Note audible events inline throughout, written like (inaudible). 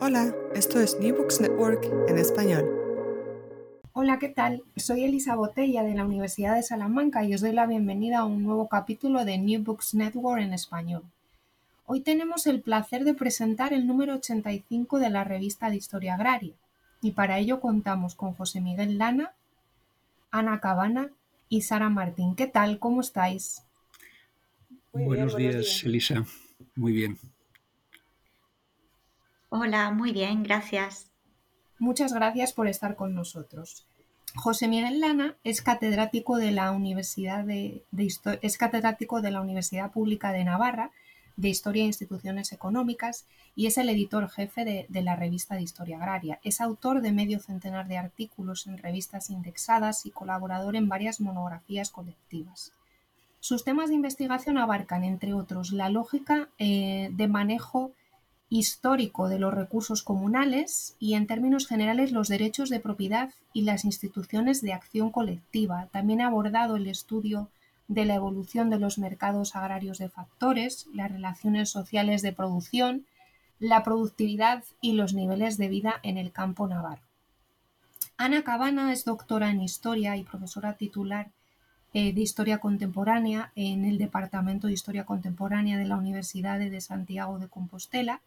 Hola, esto es New Books Network en español. Hola, ¿qué tal? Soy Elisa Botella de la Universidad de Salamanca y os doy la bienvenida a un nuevo capítulo de New Books Network en español. Hoy tenemos el placer de presentar el número 85 de la revista de Historia Agraria y para ello contamos con José Miguel Lana, Ana Cabana y Sara Martín. ¿Qué tal? ¿Cómo estáis? Muy buenos, bien, buenos días, días, Elisa. Muy bien. Hola, muy bien, gracias. Muchas gracias por estar con nosotros. José Miguel Lana es catedrático de la Universidad de, de es catedrático de la Universidad Pública de Navarra de Historia e Instituciones Económicas y es el editor jefe de, la revista de Historia Agraria. Es autor de medio centenar de artículos en revistas indexadas y colaborador en varias monografías colectivas. Sus temas de investigación abarcan, entre otros, la lógica eh, de manejo histórico de los recursos comunales y, en términos generales, los derechos de propiedad y las instituciones de acción colectiva. También ha abordado el estudio de la evolución de los mercados agrarios de factores, las relaciones sociales de producción, la productividad y los niveles de vida en el campo navarro. Ana Cabana es doctora en Historia y profesora titular eh, de Historia Contemporánea en el Departamento de Historia Contemporánea de la Universidad de Santiago de Compostela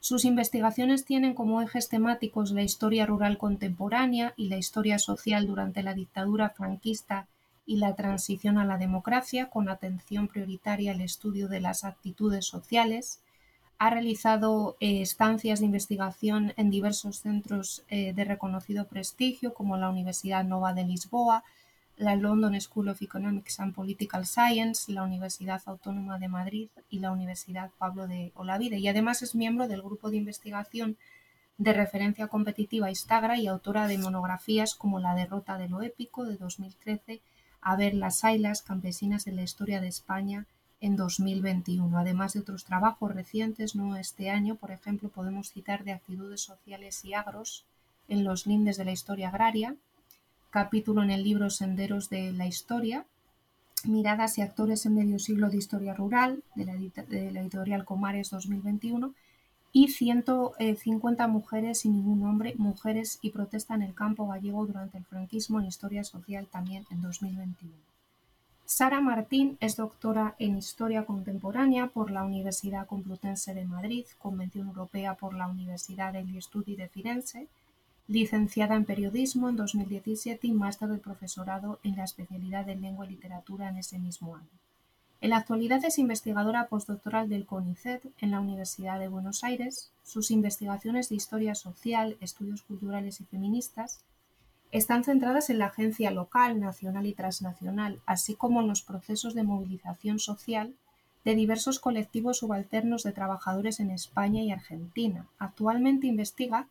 sus investigaciones tienen como ejes temáticos la historia rural contemporánea y la historia social durante la dictadura franquista y la transición a la democracia, con atención prioritaria al estudio de las actitudes sociales. Ha realizado eh, estancias de investigación en diversos centros eh, de reconocido prestigio, como la Universidad Nova de Lisboa, la London School of Economics and Political Science, la Universidad Autónoma de Madrid y la Universidad Pablo de Olavide. Y además es miembro del grupo de investigación de referencia competitiva Instagra y autora de monografías como La derrota de lo épico de 2013, A ver las ailas campesinas en la historia de España en 2021, además de otros trabajos recientes, no este año, por ejemplo, podemos citar de actitudes sociales y agros en los lindes de la historia agraria, capítulo en el libro Senderos de la Historia, Miradas y actores en medio siglo de historia rural, de la, editorial Comares 2021, y 150 mujeres sin ningún nombre, mujeres y protesta en el campo gallego durante el franquismo en historia social también en 2021. Sara Martín es doctora en Historia Contemporánea por la Universidad Complutense de Madrid, Convención Europea por la Universidad degli Studi de Firenze, licenciada en Periodismo en 2017 y máster de profesorado en la especialidad de Lengua y Literatura en ese mismo año. En la actualidad es investigadora postdoctoral del CONICET en la Universidad de Buenos Aires. Sus investigaciones de historia social, estudios culturales y feministas están centradas en la agencia local, nacional y transnacional, así como en los procesos de movilización social de diversos colectivos subalternos de trabajadores en España y Argentina. Actualmente investiga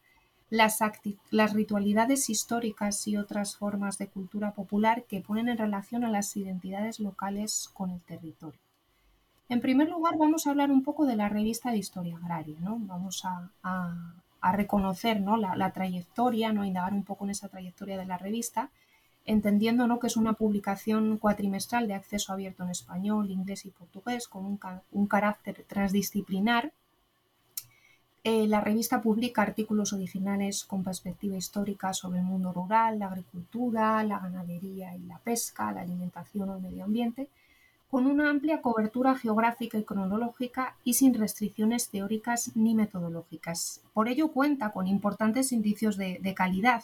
las, ritualidades históricas y otras formas de cultura popular que ponen en relación a las identidades locales con el territorio. En primer lugar, vamos a hablar un poco de la revista de Historia Agraria, ¿no? Vamos a, reconocer ¿no? la, trayectoria, ¿no? indagar un poco en esa trayectoria de la revista, entendiendo ¿no? que es una publicación cuatrimestral de acceso abierto en español, inglés y portugués, con un, carácter transdisciplinar. Eh, la revista publica artículos originales con perspectiva histórica sobre el mundo rural, la agricultura, la ganadería y la pesca, la alimentación o el medio ambiente, con una amplia cobertura geográfica y cronológica y sin restricciones teóricas ni metodológicas. Por ello cuenta con importantes indicios de, calidad.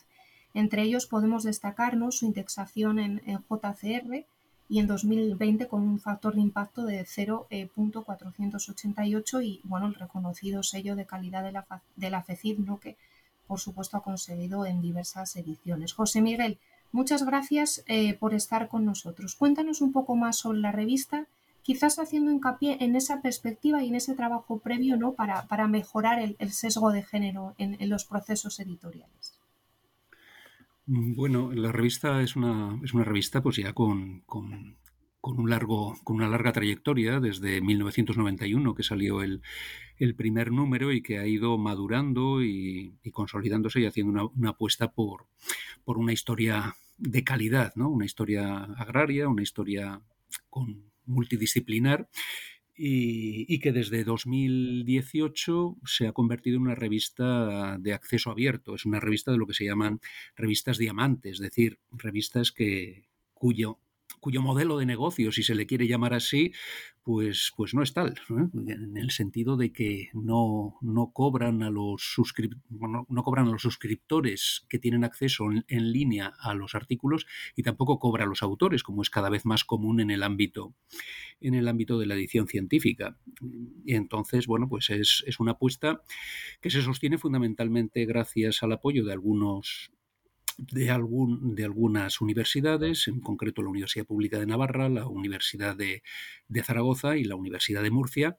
Entre ellos podemos destacarnos su indexación en, JCR y en 2020 con un factor de impacto de 0.488 y bueno, el reconocido sello de calidad de la, de la FECID, ¿no? que por supuesto ha conseguido en diversas ediciones. José Miguel, Muchas gracias eh, por estar con nosotros. Cuéntanos un poco más sobre la revista, quizás haciendo hincapié en esa perspectiva y en ese trabajo previo ¿no? para, para mejorar el, sesgo de género en, los procesos editoriales. Bueno, la revista es una, es una revista pues ya con, con, un largo, con una larga trayectoria desde 1991 que salió el, el primer número y que ha ido madurando y, consolidándose y haciendo una, una apuesta por, por una historia de calidad, ¿no? Una historia agraria, una historia con multidisciplinar y, que desde 2018 se ha convertido en una revista de acceso abierto. Es una revista de lo que se llaman revistas diamantes, es decir, revistas que cuyo cuyo modelo de negocio, si se le quiere llamar así, pues, pues no es tal, en el sentido de que no, no cobran a los no, cobran a los suscriptores que tienen acceso en, línea a los artículos y tampoco cobra a los autores, como es cada vez más común en el ámbito, en el ámbito de la edición científica. Y entonces, bueno, pues es, es una apuesta que se sostiene fundamentalmente gracias al apoyo de algunos de, algún, de algunas universidades, en concreto la Universidad Pública de Navarra, la Universidad de, Zaragoza y la Universidad de Murcia,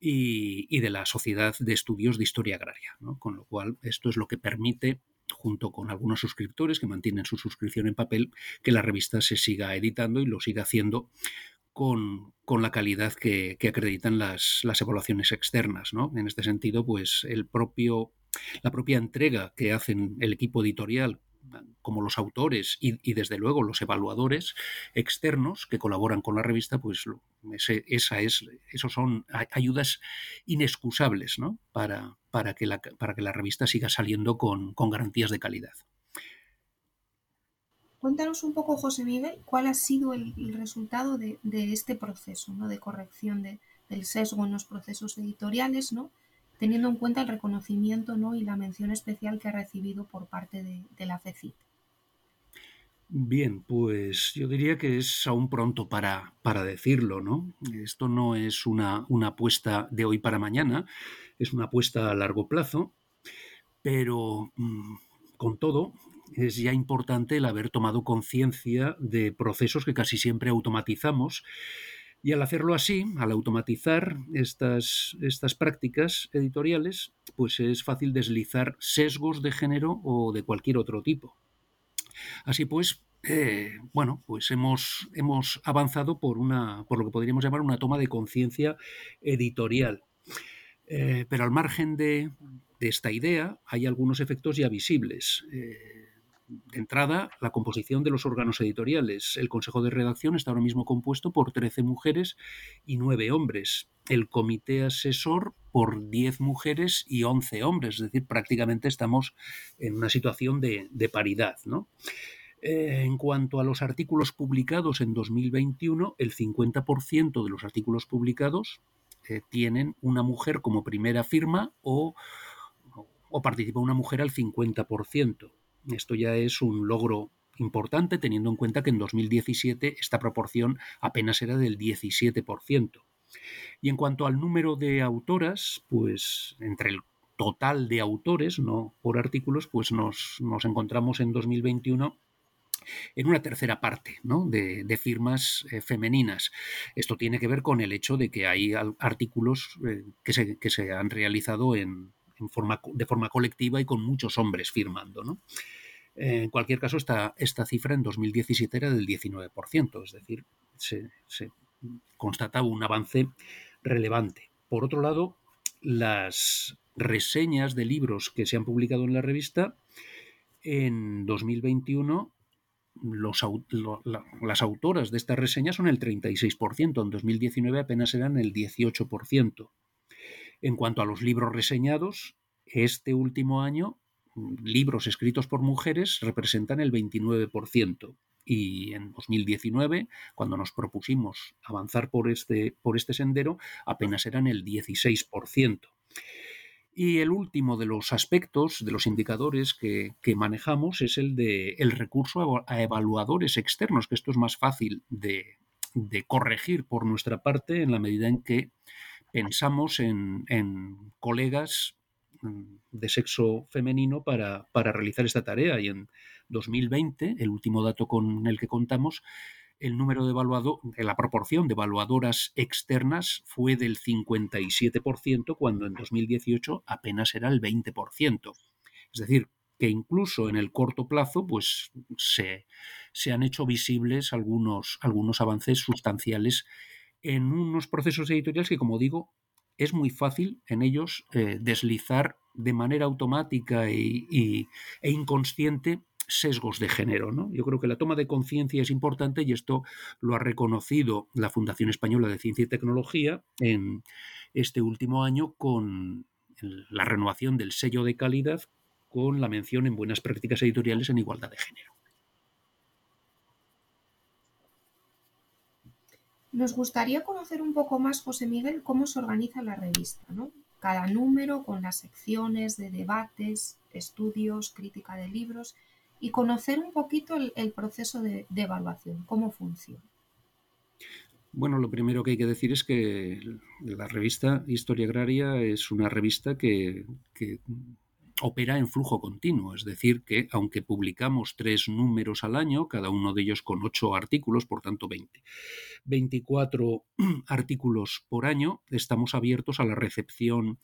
y, de la Sociedad de Estudios de Historia Agraria. Con lo cual, esto es lo que permite junto con algunos suscriptores que mantienen su suscripción en papel, que la revista se siga editando y lo siga haciendo con, la calidad que, acreditan las, las, evaluaciones externas. ¿no? En este sentido, pues el propio, la propia entrega que hacen el equipo editorial como los autores y, desde luego los evaluadores externos que colaboran con la revista, pues esa es, esos son ayudas inexcusables ¿no? para, para, que la, para que la revista siga saliendo con, garantías de calidad. Cuéntanos un poco, José Miguel, cuál ha sido el, resultado de, este proceso ¿no? de corrección del sesgo en los procesos editoriales, ¿no? Teniendo en cuenta el reconocimiento ¿no? y la mención especial que ha recibido por parte de, la FECIT. Bien, pues yo diría que es aún pronto para, para decirlo, ¿no? Esto no es una, una, apuesta de hoy para mañana, es una apuesta a largo plazo, pero mm, con todo es ya importante el haber tomado conciencia de procesos que casi siempre automatizamos y al hacerlo así, al automatizar estas, estas prácticas editoriales, pues es fácil deslizar sesgos de género o de cualquier otro tipo. Así pues, eh, bueno, pues hemos, hemos avanzado por, una, por lo que podríamos llamar una toma de conciencia editorial. Eh, pero al margen de, esta idea hay algunos efectos ya visibles. Eh, de entrada, la composición de los órganos editoriales. El Consejo de Redacción está ahora mismo compuesto por 13 mujeres y 9 hombres. El Comité Asesor por 10 mujeres y 11 hombres. Es decir, prácticamente estamos en una situación de, paridad. Eh, en cuanto a los artículos publicados en 2021, el 50% de los artículos publicados eh, tienen una mujer como primera firma o, o participa una mujer al 50%. Esto ya es un logro importante teniendo en cuenta que en 2017 esta proporción apenas era del 17%. Y en cuanto al número de autoras, pues entre el total de autores, no por artículos, pues nos, encontramos en 2021 en una tercera parte de, firmas eh, femeninas. Esto tiene que ver con el hecho de que hay artículos eh, que, se, que, se, han realizado en, de forma colectiva y con muchos hombres firmando. ¿no? En cualquier caso, esta, esta cifra en 2017 era del 19%, es decir, se, constata un avance relevante. Por otro lado, las reseñas de libros que se han publicado en la revista en 2021 los, las autoras de estas reseñas son el 36%, en 2019 apenas eran el 18%. En cuanto a los libros reseñados, este último año, libros escritos por mujeres representan el 29%. Y en 2019, cuando nos propusimos avanzar por este, por este sendero, apenas eran el 16%. Y el último de los aspectos, de los indicadores que, manejamos, es el de el recurso a, evaluadores externos, que esto es más fácil de, corregir por nuestra parte en la medida en que pensamos en, colegas mm, de sexo femenino para, para, realizar esta tarea. Y en 2020, el último dato con el que contamos, el número de evaluado, la proporción de evaluadoras externas fue del 57%, cuando en 2018 apenas era el 20%. Es decir, que incluso en el corto plazo, pues se, han hecho visibles algunos, algunos avances sustanciales en unos procesos editoriales que, como digo, es muy fácil en ellos eh, deslizar de manera automática e inconsciente sesgos de género. ¿no? Yo creo que la toma de conciencia es importante y esto lo ha reconocido la Fundación Española de Ciencia y Tecnología en este último año con la renovación del sello de calidad con la mención en buenas prácticas editoriales en igualdad de género. Nos gustaría conocer un poco más, José Miguel, cómo se organiza la revista, ¿no? Cada número con las secciones de debates, estudios, crítica de libros y conocer un poquito el, proceso de, evaluación, cómo funciona. Bueno, lo primero que hay que decir es que la revista Historia Agraria es una revista que, opera en flujo continuo, es decir, que aunque publicamos tres números al año, cada uno de ellos con ocho artículos, por tanto 20, 24 (clears throat) artículos por año, estamos abiertos a la recepción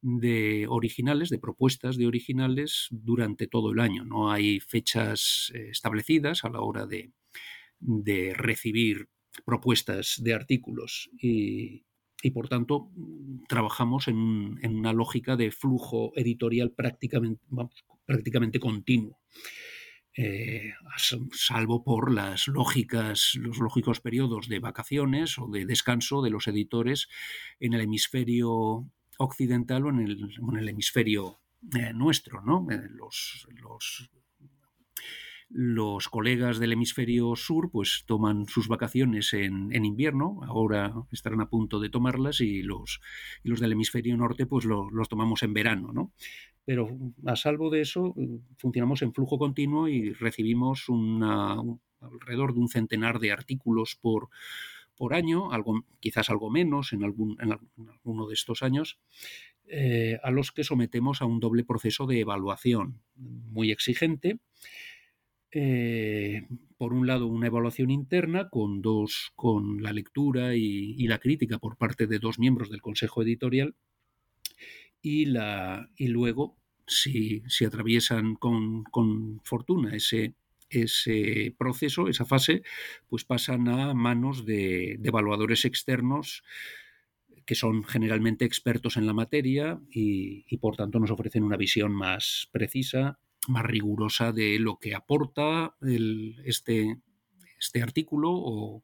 de originales, de propuestas de originales durante todo el año. No hay fechas eh, establecidas a la hora de, recibir propuestas de artículos y, por tanto trabajamos en, una lógica de flujo editorial prácticamente, prácticamente continuo. Eh, salvo por las lógicas, los lógicos periodos de vacaciones o de descanso de los editores en el hemisferio occidental o en el, hemisferio eh, nuestro, ¿no? Eh, los, colegas del hemisferio sur pues toman sus vacaciones en, invierno, ahora estarán a punto de tomarlas y los, los del hemisferio norte pues los tomamos en verano, ¿no? Pero a salvo de eso funcionamos en flujo continuo y recibimos una, alrededor de un centenar de artículos por, por año, algo, quizás algo menos en, algún, en alguno de estos años, eh, a los que sometemos a un doble proceso de evaluación muy exigente. Eh, por un lado, una evaluación interna con dos, con la lectura y, la crítica por parte de dos miembros del Consejo Editorial, y, la, y luego, si, si atraviesan con, con fortuna ese ese proceso, esa fase, pues pasan a manos de, evaluadores externos que son generalmente expertos en la materia y, por tanto nos ofrecen una visión más precisa, más rigurosa de lo que aporta este, este artículo o,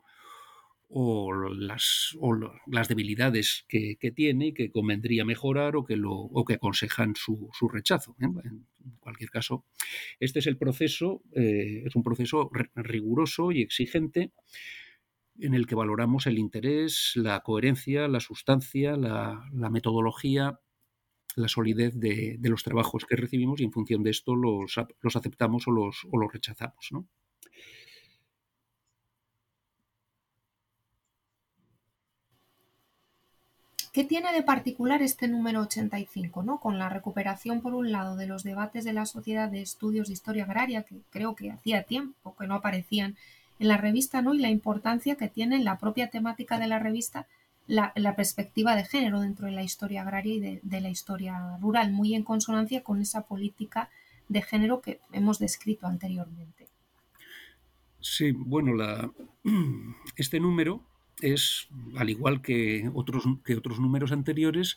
las, debilidades que, tiene y que convendría mejorar o que, lo, o que aconsejan su, rechazo. ¿eh? En cualquier caso, este es el proceso, eh, es un proceso riguroso y exigente en el que valoramos el interés, la coherencia, la sustancia, la, metodología, la solidez de, los trabajos que recibimos y en función de esto los, los aceptamos o los, o los rechazamos. ¿no? ¿Qué tiene de particular este número 85, ¿no? con la recuperación, por un lado, de los debates de la Sociedad de Estudios de Historia Agraria, que creo que hacía tiempo que no aparecían en la revista, ¿no? y la importancia que tiene en la propia temática de la revista la, perspectiva de género dentro de la historia agraria y de, la historia rural, muy en consonancia con esa política de género que hemos descrito anteriormente. Sí, bueno, la, (clears throat) este número es, al igual que otros, que otros números anteriores,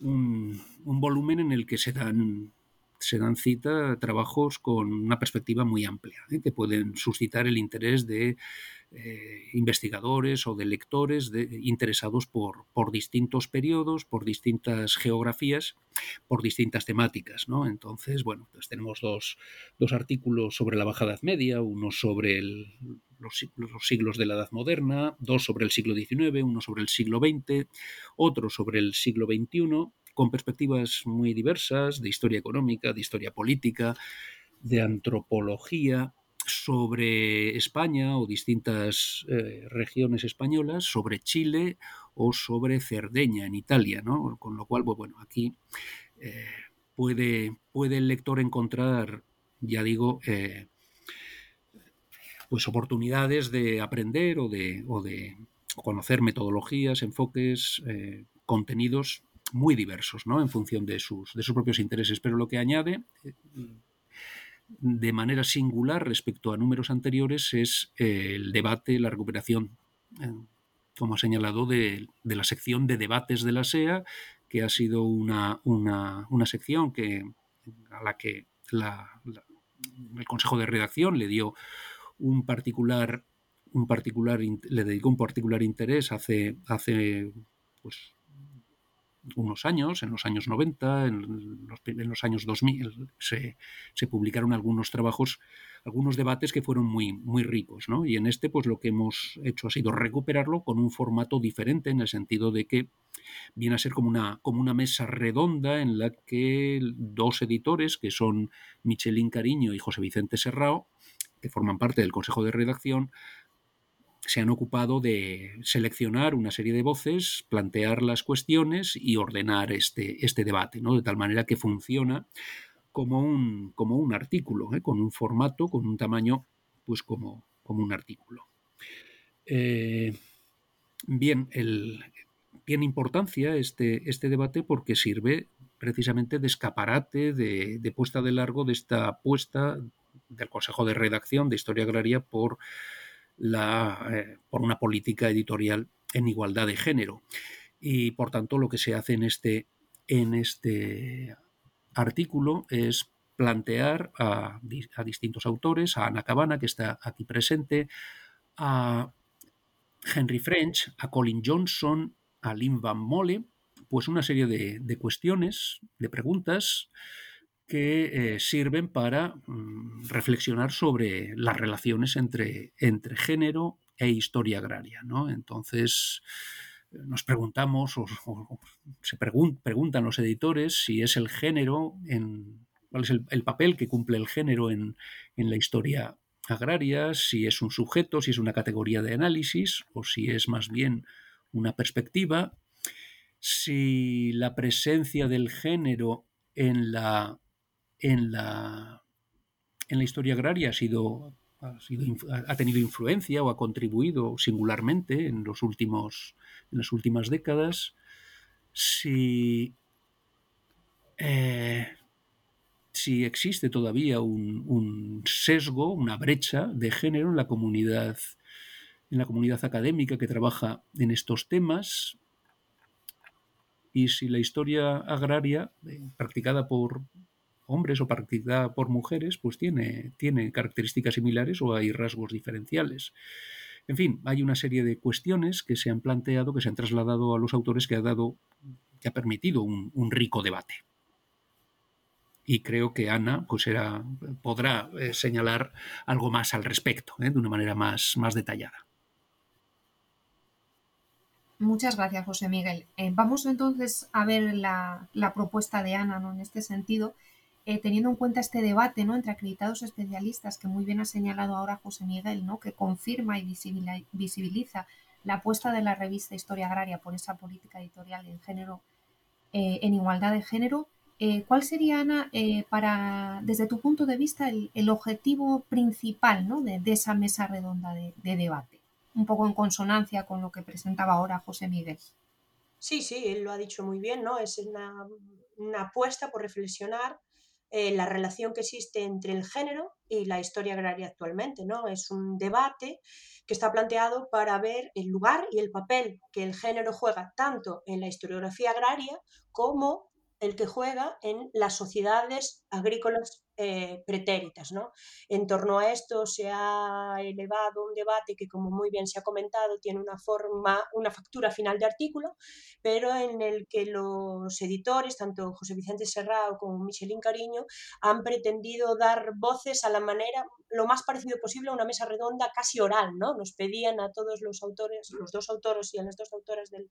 un, un volumen en el que se dan se dan cita trabajos con una perspectiva muy amplia, ¿eh? que pueden suscitar el interés de eh, investigadores o de lectores interesados por, por, distintos periodos, por distintas geografías, por distintas temáticas. ¿no? Entonces, bueno, pues tenemos dos, dos, artículos sobre la Baja Edad Media, uno sobre los, los, siglos de la Edad Moderna, dos sobre el siglo XIX, uno sobre el siglo XX, otro sobre el siglo XXI con perspectivas muy diversas de historia económica, de historia política, de antropología, sobre España o distintas eh, regiones españolas, sobre Chile o sobre Cerdeña en Italia, ¿no? Con lo cual, pues bueno, aquí eh, puede, puede, el lector encontrar, ya digo, eh, pues oportunidades de aprender o de, o de conocer metodologías, enfoques, contenidos muy diversos, ¿no? En función de sus, de sus propios intereses. Pero lo que añade de manera singular respecto a números anteriores es eh, el debate, la recuperación, eh, como ha señalado, de, la sección de debates de la SEA, que ha sido una, una, sección que, a la que el Consejo de Redacción le dio un particular, un particular le dedicó un particular interés hace, hace pues, unos años, en los años 90, en los, en los años 2000, se, se, publicaron algunos trabajos, algunos debates que fueron muy, muy ricos. ¿no? Y en este, pues lo que hemos hecho ha sido recuperarlo con un formato diferente, en el sentido de que viene a ser como una, como una mesa redonda en la que dos editores, que son Michelín Cariño y José Vicente Serrao, que forman parte del Consejo de Redacción, se han ocupado de seleccionar una serie de voces, plantear las cuestiones y ordenar este, este debate, ¿no? de tal manera que funciona como un, como un artículo, ¿eh? con un formato, con un tamaño, pues como, como un artículo. Eh, bien, el, tiene importancia este, este debate porque sirve precisamente de escaparate, de, de puesta de largo de esta apuesta del Consejo de Redacción de Historia Agraria por la, eh, por una política editorial en igualdad de género. Y por tanto lo que se hace en este, en este artículo es plantear a, a, distintos autores, a Ana Cabana, que está aquí presente, a Henry French, a Colin Johnson, a Lynn Van Mole, pues una serie de, de cuestiones, de preguntas que eh, sirven para mm, reflexionar sobre las relaciones entre, entre género e historia agraria. ¿no? Entonces, nos preguntamos, o, se preguntan los editores si es el género, cuál es el, papel que cumple el género en, en la historia agraria, si es un sujeto, si es una categoría de análisis o si es más bien una perspectiva, si la presencia del género en la en la, en la historia agraria ha sido, ha, tenido influencia o ha contribuido singularmente en, los últimos, en las últimas décadas, si, eh, si existe todavía un, un, sesgo, una brecha de género en la comunidad en la comunidad académica que trabaja en estos temas y si la historia agraria eh, practicada por, hombres o practicada por mujeres, pues tiene, tiene características similares o hay rasgos diferenciales. En fin, hay una serie de cuestiones que se han planteado, que se han trasladado a los autores, que ha dado, que ha permitido un, rico debate. Y creo que Ana pues podrá eh, señalar algo más al respecto, ¿eh? de una manera más, más detallada. Muchas gracias, José Miguel. Eh, vamos entonces a ver la, la propuesta de Ana ¿no? en este sentido. Eh, teniendo en cuenta este debate ¿no? entre acreditados especialistas que muy bien ha señalado ahora José Miguel, ¿no? que confirma y visibiliza la apuesta de la revista Historia Agraria por esa política editorial en género, eh, en igualdad de género, eh, ¿cuál sería, Ana, para, desde tu punto de vista, el, objetivo principal ¿no? de, esa mesa redonda de, debate? Un poco en consonancia con lo que presentaba ahora José Miguel. Sí, sí, él lo ha dicho muy bien, ¿no? Es una, una apuesta por reflexionar eh, la relación que existe entre el género y la historia agraria actualmente. ¿no? Es un debate que está planteado para ver el lugar y el papel que el género juega tanto en la historiografía agraria como el que juega en las sociedades agrícolas eh, pretéritas. ¿no? En torno a esto se ha elevado un debate que, como muy bien se ha comentado, tiene una forma, una factura final de artículo, pero en el que los editores, tanto José Vicente Serrao como Michelín Cariño, han pretendido dar voces a la manera lo más parecido posible a una mesa redonda casi oral. ¿no? Nos pedían a todos los autores, los dos autores y a las dos autoras del,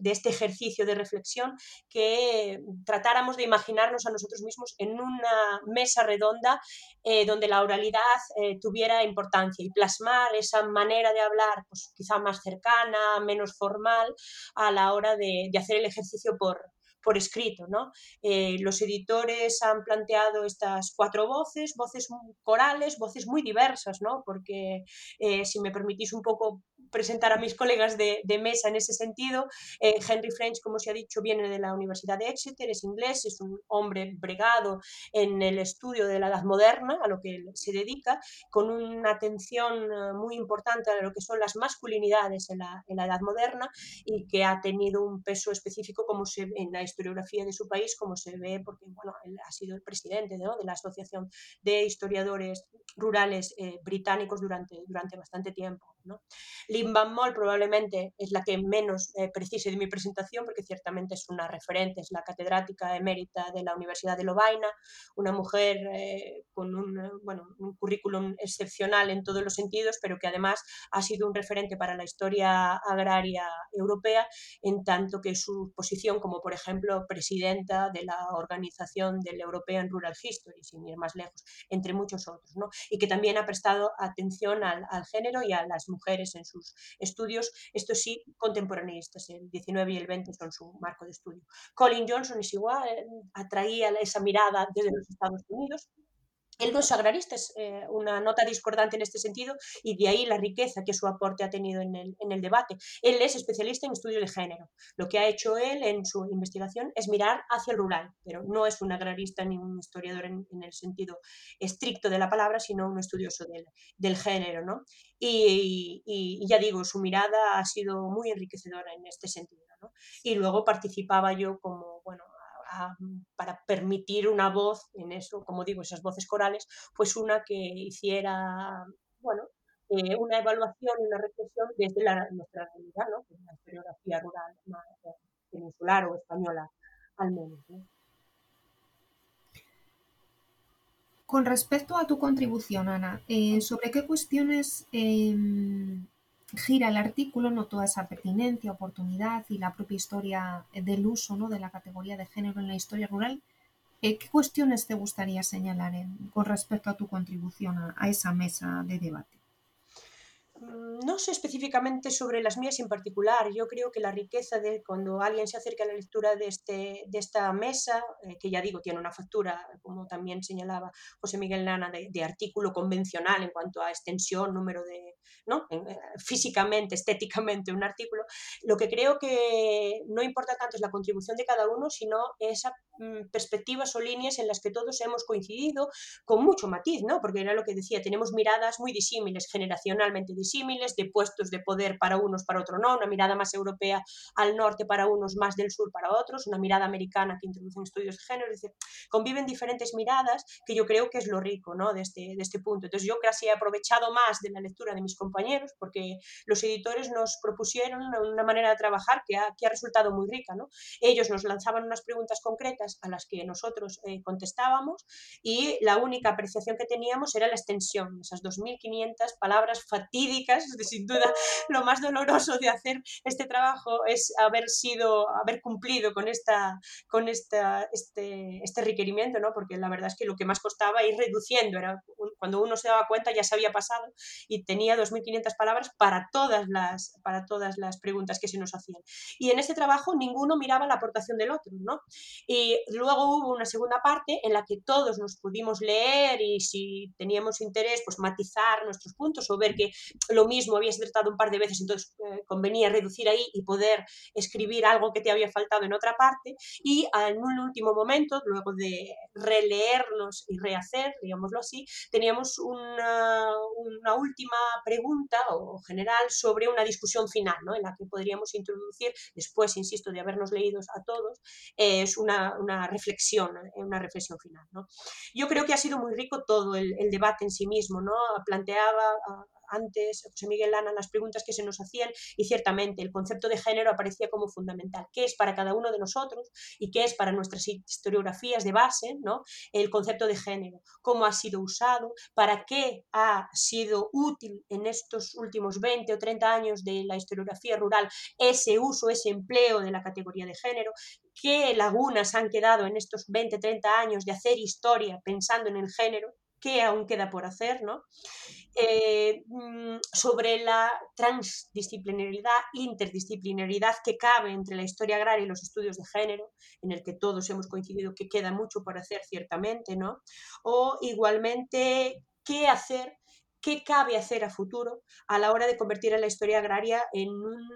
de este ejercicio de reflexión, que tratáramos de imaginarnos a nosotros mismos en una mesa redonda eh, donde la oralidad eh, tuviera importancia y plasmar esa manera de hablar, pues quizá más cercana, menos formal, a la hora de, de hacer el ejercicio por, por escrito. ¿no? Eh, los editores han planteado estas cuatro voces, voces corales, voces muy diversas, ¿no? porque eh, si me permitís un poco presentar a mis colegas de, de mesa en ese sentido, eh, Henry French, como se ha dicho, viene de la Universidad de Exeter, es inglés, es un hombre bregado en el estudio de la Edad Moderna, a lo que se dedica, con una atención muy importante a lo que son las masculinidades en la, en la Edad Moderna y que ha tenido un peso específico como se, en la historiografía de su país, como se ve, porque bueno, él ha sido el presidente de la Asociación de Historiadores Rurales eh, Británicos durante, durante bastante tiempo. ¿No? Lynn Van Moll probablemente es la que menos eh, precise de mi presentación, porque ciertamente es una referente, es la catedrática emérita de la Universidad de Lovaina, una mujer eh, con un, bueno, un currículum excepcional en todos los sentidos, pero que además ha sido un referente para la historia agraria europea, en tanto que su posición como, por ejemplo, presidenta de la organización del European Rural History, sin ir más lejos, entre muchos otros, ¿no? y que también ha prestado atención al, al, género y a las mujeres en sus estudios, esto sí, contemporaneistas, el 19 y el 20 son su marco de estudio. Colin Johnson es igual, eh, atraía esa mirada desde los Estados Unidos, él no es agrarista, es eh, una nota discordante en este sentido y de ahí la riqueza que su aporte ha tenido en el, en el, debate. Él es especialista en estudio de género. Lo que ha hecho él en su investigación es mirar hacia el rural, pero no es un agrarista ni un historiador en, el sentido estricto de la palabra, sino un estudioso del, del género. ¿no? Y, ya digo, su mirada ha sido muy enriquecedora en este sentido. Y luego participaba yo como, bueno, a, para permitir una voz en eso, como digo, esas voces corales, pues una que hiciera, bueno, eh, una evaluación y una reflexión desde la, nuestra realidad, ¿no? La historiografía rural más, eh, peninsular o española, al menos. ¿no? Con respecto a tu contribución, Ana, eh, ¿sobre qué cuestiones eh, gira el artículo, no toda esa pertinencia, oportunidad y la propia historia del uso ¿no? de la categoría de género en la historia rural. Eh, ¿Qué cuestiones te gustaría señalar en, con respecto a tu contribución a, a esa mesa de debate? Mm, no sé específicamente sobre las mías en particular. Yo creo que la riqueza de cuando alguien se acerca a la lectura de, este, de esta mesa, eh, que ya digo, tiene una factura, como también señalaba José Miguel Lana, de, de artículo convencional en cuanto a extensión, número de, ¿no? Eh, físicamente, estéticamente un artículo, lo que creo que no importa tanto es la contribución de cada uno, sino esa mm, perspectivas o líneas en las que todos hemos coincidido con mucho matiz, ¿no? porque era lo que decía, tenemos miradas muy disímiles, generacionalmente disímiles, de puestos de poder para unos, para otros no, una mirada más europea al norte para unos, más del sur para otros, una mirada americana que introducen estudios de género, es decir, conviven diferentes miradas que yo creo que es lo rico ¿no? de, este, de este punto. Entonces yo casi he aprovechado más de la lectura de mis compañeros, porque los editores nos propusieron una manera de trabajar que ha, que ha resultado muy rica. ¿no? Ellos nos lanzaban unas preguntas concretas a las que nosotros eh, contestábamos y la única apreciación que teníamos era la extensión, esas 2.500 palabras fatídicas, sin duda lo más doloroso de hacer este trabajo es haber sido, haber cumplido con, esta, con esta, este, este requerimiento, ¿no? porque la verdad es que lo que más costaba ir reduciendo, era cuando uno se daba cuenta ya se había pasado y tenía 2.500 palabras para todas, las, para todas las preguntas que se nos hacían. Y en este trabajo ninguno miraba la aportación del otro. ¿no? Y luego hubo una segunda parte en la que todos nos pudimos leer y si teníamos interés, pues matizar nuestros puntos o ver que lo mismo habías tratado un par de veces, entonces eh, convenía reducir ahí y poder escribir algo que te había faltado en otra parte. Y en un último momento, luego de releernos y rehacer, digámoslo así, teníamos una, una, última pregunta o general sobre una discusión final, ¿no? en la que podríamos introducir, después, insisto, de habernos leído a todos, es una, una reflexión, una reflexión final. ¿no? Yo creo que ha sido muy rico todo el, el debate en sí mismo, ¿no? planteaba antes José Miguel Lana las preguntas que se nos hacían y ciertamente el concepto de género aparecía como fundamental. ¿Qué es para cada uno de nosotros y qué es para nuestras historiografías de base ¿no? el concepto de género? ¿Cómo ha sido usado? ¿Para qué ha sido útil en estos últimos 20 o 30 años de la historiografía rural ese uso, ese empleo de la categoría de género? ¿Qué lagunas han quedado en estos 20, 30 años de hacer historia pensando en el género? Qué aún queda por hacer, ¿no? Eh, mm, sobre la transdisciplinaridad, interdisciplinaridad que cabe entre la historia agraria y los estudios de género, en el que todos hemos coincidido que queda mucho por hacer ciertamente, ¿no? O igualmente, qué hacer qué cabe hacer a futuro a la hora de convertir a la historia agraria en un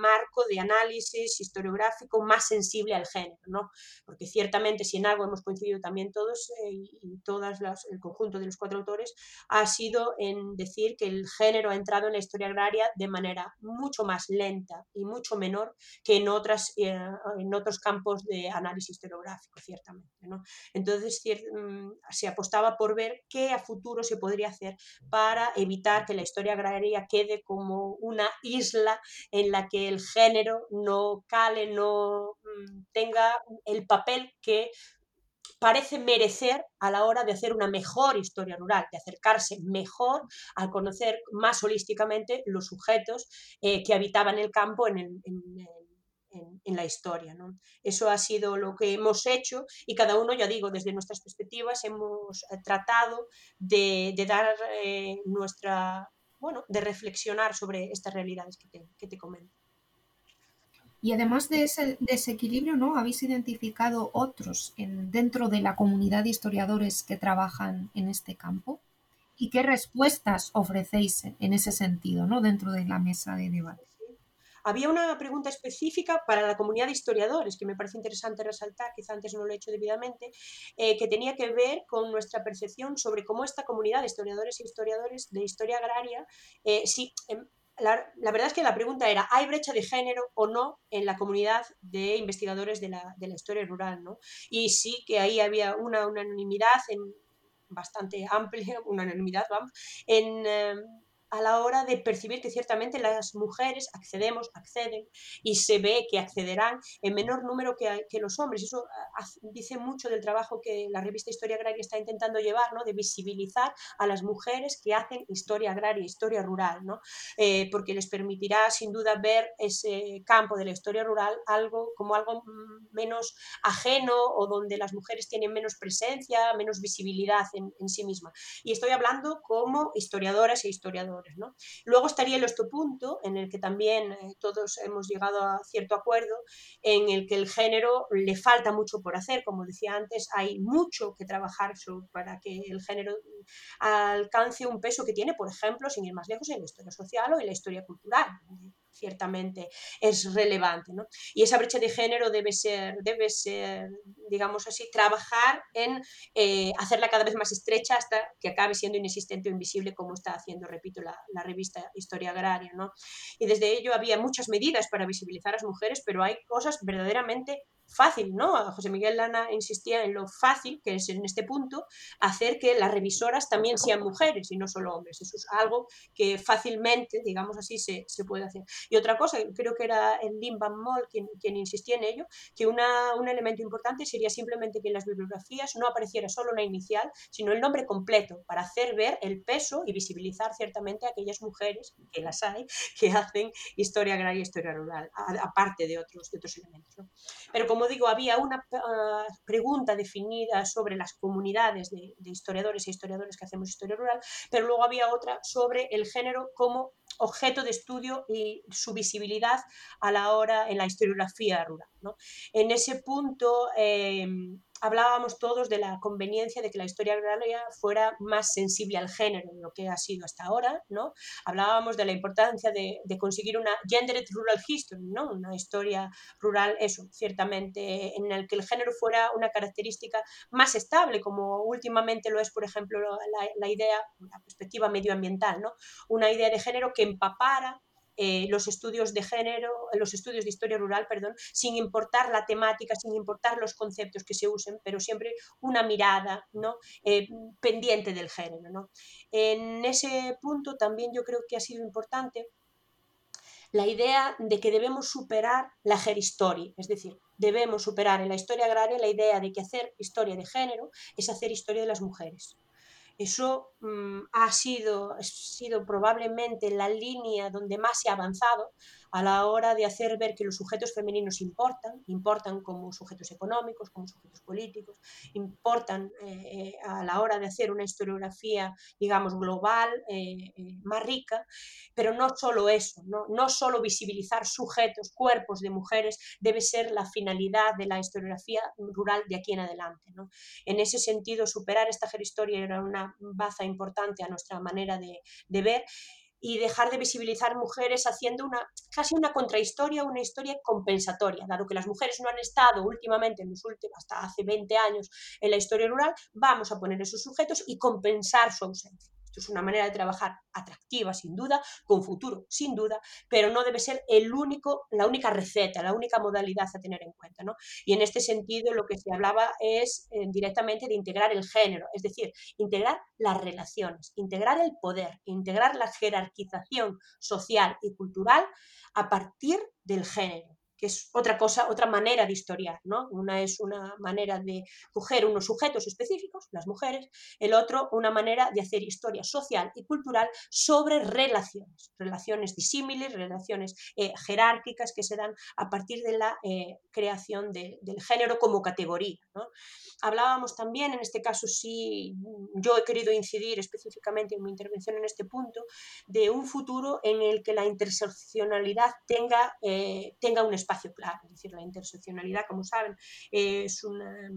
marco de análisis historiográfico más sensible al género, ¿no? Porque ciertamente si en algo hemos coincidido también todos eh, y todas el conjunto de los cuatro autores ha sido en decir que el género ha entrado en la historia agraria de manera mucho más lenta y mucho menor que en, otras, eh, en otros campos de análisis historiográfico, ciertamente, ¿no? Entonces mm, se apostaba por ver qué a futuro se podría hacer para evitar que la historia agraria quede como una isla en la que el género no cale, no mm, tenga el papel que parece merecer a la hora de hacer una mejor historia rural, de acercarse mejor a conocer más holísticamente los sujetos eh, que habitaban el campo en el, la historia. ¿no? Eso ha sido lo que hemos hecho y cada uno, ya digo, desde nuestras perspectivas hemos eh, tratado de, dar eh, nuestra, bueno, de reflexionar sobre estas realidades que te, que te comento. Y además de ese desequilibrio, ¿no? Habéis identificado otros en, dentro de la comunidad de historiadores que trabajan en este campo. ¿Y qué respuestas ofrecéis en ese sentido, ¿no? Dentro de la mesa de debate. Había una pregunta específica para la comunidad de historiadores, que me parece interesante resaltar, quizá antes no lo he hecho debidamente, eh, que tenía que ver con nuestra percepción sobre cómo esta comunidad de historiadores e historiadores de historia agraria, eh, si, em, la, verdad es que la pregunta era, ¿hay brecha de género o no en la comunidad de investigadores de la, de la historia rural? ¿no? Y sí que ahí había una unanimidad en, bastante amplia, una (laughs) unanimidad, vamos, en, em, a la hora de percibir que ciertamente las mujeres accedemos, acceden y se ve que accederán en menor número que, los hombres. Eso ah, dice mucho del trabajo que la revista Historia Agraria está intentando llevar, ¿no? de visibilizar a las mujeres que hacen historia agraria, historia rural, ¿no? Eh, porque les permitirá sin duda ver ese campo de la historia rural algo como algo menos ajeno o donde las mujeres tienen menos presencia, menos visibilidad en, en sí misma. Y estoy hablando como historiadoras e historiadores. Luego estaría el punto, en el que también eh, todos hemos llegado a cierto acuerdo, en el que el género le falta mucho por hacer, como decía antes, hay mucho que trabajar para que el género alcance un peso que tiene, por ejemplo, sin ir más lejos, en la historia social o en la historia cultural ciertamente es relevante. ¿no? Y esa brecha de género debe ser, debe ser digamos así, trabajar en eh, hacerla cada vez más estrecha hasta que acabe siendo inexistente o invisible como está haciendo, repito, la, la revista Historia Agraria. ¿no? Y desde ello había muchas medidas para visibilizar a las mujeres, pero hay cosas verdaderamente fácil, ¿no? José Miguel Lana insistía en lo fácil que es en este punto hacer que las revisoras también sean mujeres y no solo hombres. Eso es algo que fácilmente, digamos así, se, puede hacer. Y otra cosa, creo que era el Lin Van Moll quien, quien insistía en ello, que una, un elemento importante sería simplemente que en las bibliografías no apareciera solo una inicial, sino el nombre completo, para hacer ver el peso y visibilizar ciertamente a aquellas mujeres, que las hay, que hacen historia agraria y historia rural, aparte de otros, otros elementos. Pero como digo, había una ah, pregunta definida sobre las comunidades de, historiadores e historiadores que hacemos historia rural, pero luego había otra sobre el género como objeto de estudio y su visibilidad a la hora en la historiografía rural. En ese punto, em, hablábamos todos de la conveniencia de que la historia agraria fuera más sensible al género de lo que ha sido hasta ahora, ¿no? Hablábamos de la importancia de, conseguir una gendered rural history, ¿no? Una historia rural, eso, ciertamente, en el que el género fuera una característica más estable, como últimamente lo es, por ejemplo, la, la idea, la perspectiva medioambiental, ¿no? Una idea de género que empapara eh, los estudios de género, los estudios de historia rural, perdón, sin importar la temática, sin importar los conceptos que se usen, pero siempre una mirada ¿no? Eh, pendiente del género. ¿no? En ese punto también yo creo que ha sido importante la idea de que debemos superar la geristoria, es decir, debemos superar en la historia agraria la idea de que hacer historia de género es hacer historia de las mujeres. Eso mm, ha, sido, ha sido probablemente la línea donde más se ha avanzado a la hora de hacer ver que los sujetos femeninos importan, importan como sujetos económicos, como sujetos políticos, importan eh, a la hora de hacer una historiografía, digamos, global, eh, eh, más rica, pero no solo eso, ¿no? no solo visibilizar sujetos, cuerpos de mujeres, debe ser la finalidad de la historiografía rural de aquí en adelante. ¿no? En ese sentido, superar esta historia era una baza importante a nuestra manera de ver y dejar de visibilizar mujeres haciendo una casi una contrahistoria, una historia compensatoria. Dado que las mujeres no han estado últimamente, en los últimos, hasta hace 20 años, en la historia rural, vamos a poner esos sujetos y compensar su ausencia es una manera de trabajar atractiva, sin duda, con futuro, sin duda, pero no debe ser el único, la única receta, la única modalidad a tener en cuenta. ¿no? Y en este sentido lo que se hablaba es eh, directamente de integrar el género, es decir, integrar las relaciones, integrar el poder, integrar la jerarquización social y cultural a partir del género que es otra cosa, otra manera de historiar, ¿no? Una es una manera de coger unos sujetos específicos, las mujeres, el otro una manera de hacer historia social y cultural sobre relaciones, relaciones disímiles, relaciones eh, jerárquicas que se dan a partir de la eh, creación del género como categoría. Hablábamos también, en este caso sí, yo he querido incidir específicamente en mi intervención en este punto, de un futuro en el que la interseccionalidad tenga, eh, tenga un espacio claro. Es decir, la interseccionalidad, como saben, es una,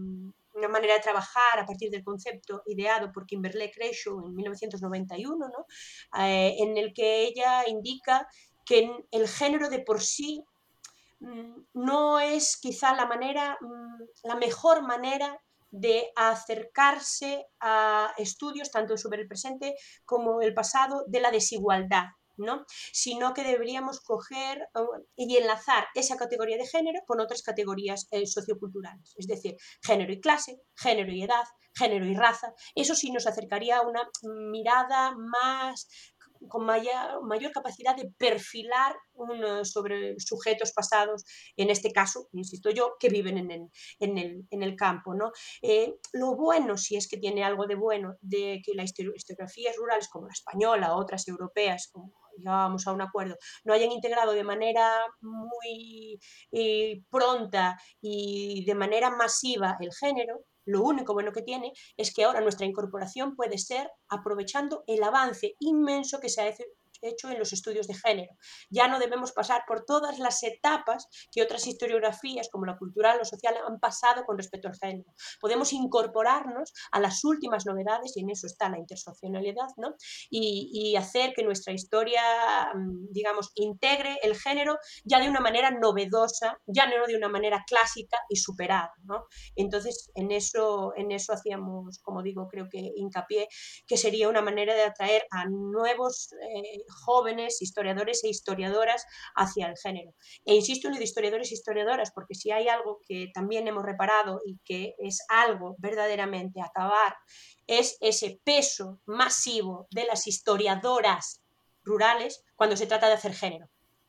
manera de trabajar a partir del concepto ideado por Kimberly Crenshaw en 1991, ¿no? Eh, en el que ella indica que el género de por sí mm, no es quizá la manera, mm, la mejor manera de acercarse a estudios tanto sobre el presente como el pasado de la desigualdad. ¿No? sino que deberíamos coger y enlazar esa categoría de género con otras categorías eh, socioculturales, es decir, género y clase, género y edad, género y raza. Eso sí nos acercaría a una mirada más con mayor, capacidad de perfilar sobre sujetos pasados, en este caso, insisto yo, que viven en el, campo. ¿no? Eh, lo bueno, si es que tiene algo de bueno, de que las historiografías rurales como la española, otras europeas, como llegábamos a un acuerdo, no hayan integrado de manera muy eh, pronta y de manera masiva el género, lo único bueno que tiene es que ahora nuestra incorporación puede ser aprovechando el avance inmenso que se ha hecho en los estudios de género. Ya no debemos pasar por todas las etapas que otras historiografías, como la cultural o social, han pasado con respecto al género. Podemos incorporarnos a las últimas novedades, y en eso está la interseccionalidad, ¿no? y, hacer que nuestra historia, mm, digamos, integre el género ya de una manera novedosa, ya no de una manera clásica y superada. ¿no? Entonces, en eso, en eso hacíamos, como digo, creo que hincapié, que sería una manera de atraer a nuevos eh, jóvenes historiadores e historiadoras hacia el género. E insisto en lo de historiadores e historiadoras, porque si hay algo que también hemos reparado y que es algo verdaderamente acabar, es ese peso masivo de las historiadoras rurales cuando se trata de hacer género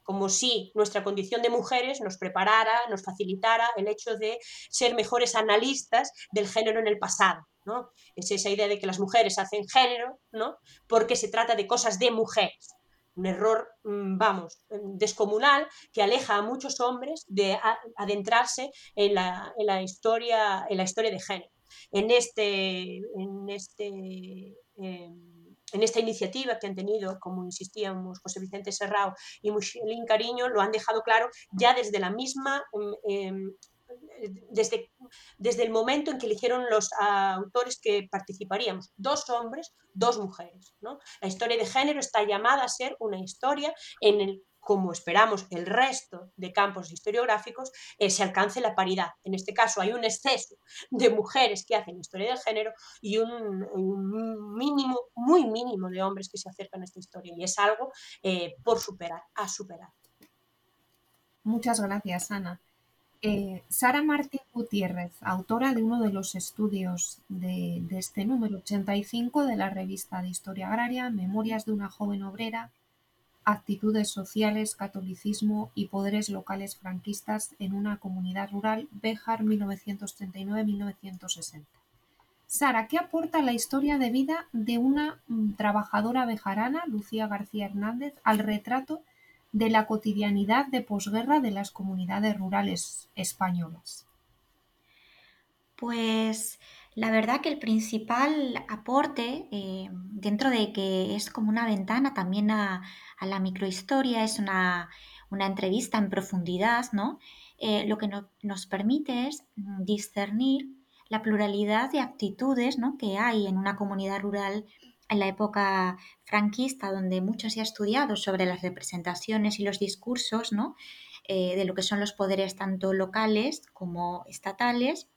como si nuestra condición de mujeres nos preparara, nos facilitara el hecho de ser mejores analistas del género en el pasado. ¿no? Es esa idea de que las mujeres hacen género, ¿no? Porque se trata de cosas de mujeres. Un error, mm, vamos, descomunal que aleja a muchos hombres de adentrarse en la, historia, en la historia de género. En, este, en, este, em, en esta iniciativa que han tenido, como insistíamos, José Vicente Serrao y Michelín Cariño, lo han dejado claro ya desde la misma em, em, desde, desde el momento en que eligieron los autores que participaríamos, dos hombres, dos mujeres. La historia de género está llamada a ser una historia en el como esperamos el resto de campos historiográficos, eh, se alcance la paridad. En este caso hay un exceso de mujeres que hacen historia del género y un, mínimo, muy mínimo de hombres que se acercan a esta historia. Y es algo eh, por superar, a superar. Muchas gracias, Ana. Eh, Sara Martín Gutiérrez, autora de uno de los estudios de, de, este número 85 de la revista de Historia Agraria, Memorias de una joven obrera, Actitudes sociales, catolicismo y poderes locales franquistas en una comunidad rural, Béjar 1939-1960. Sara, ¿qué aporta la historia de vida de una mm, trabajadora bejarana, Lucía García Hernández, al retrato de la cotidianidad de posguerra de las comunidades rurales españolas? Pues la verdad que el principal aporte, eh, dentro de que es como una ventana también a, la microhistoria, es una, entrevista en profundidad, ¿no? Eh, lo que nos permite es discernir la pluralidad de actitudes que hay en una comunidad rural en la época franquista, donde mucho se ha estudiado sobre las representaciones y los discursos ¿no? Eh, de lo que son los poderes tanto locales como estatales,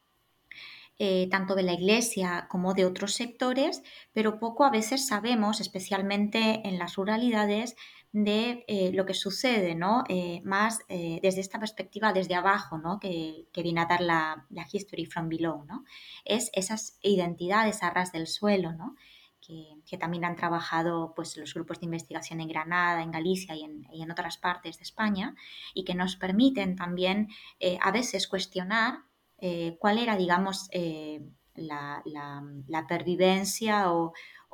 eh, tanto de la Iglesia como de otros sectores, pero poco a veces sabemos, especialmente en las ruralidades, de eh, lo que sucede, ¿no? más desde esta perspectiva, desde abajo, ¿no? que, viene a dar la, la, history from below. ¿no? Es esas identidades a ras del suelo, ¿no? que, también han trabajado pues, los grupos de investigación en Granada, en Galicia y en, otras partes de España, y que nos permiten también eh, a veces cuestionar eh, cuál era, digamos, eh, la, pervivencia o,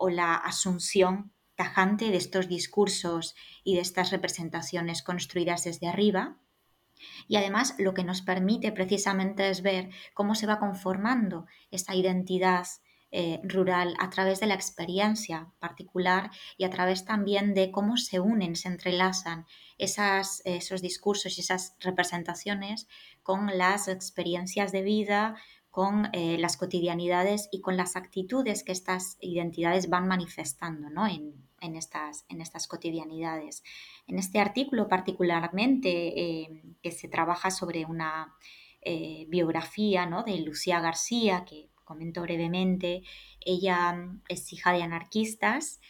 la asunción tajante de estos discursos y de estas representaciones construidas desde arriba, y además lo que nos permite precisamente es ver cómo se va conformando esa identidad eh, rural a través de la experiencia particular y a través también de cómo se unen, se entrelazan esos discursos y esas representaciones con las experiencias de vida, con eh, las cotidianidades y con las actitudes que estas identidades van manifestando ¿no? en, estas, en estas cotidianidades. En este artículo particularmente eh, que se trabaja sobre una biografía ¿no? de Lucía García, que comento brevemente, ella mm, es hija de anarquistas,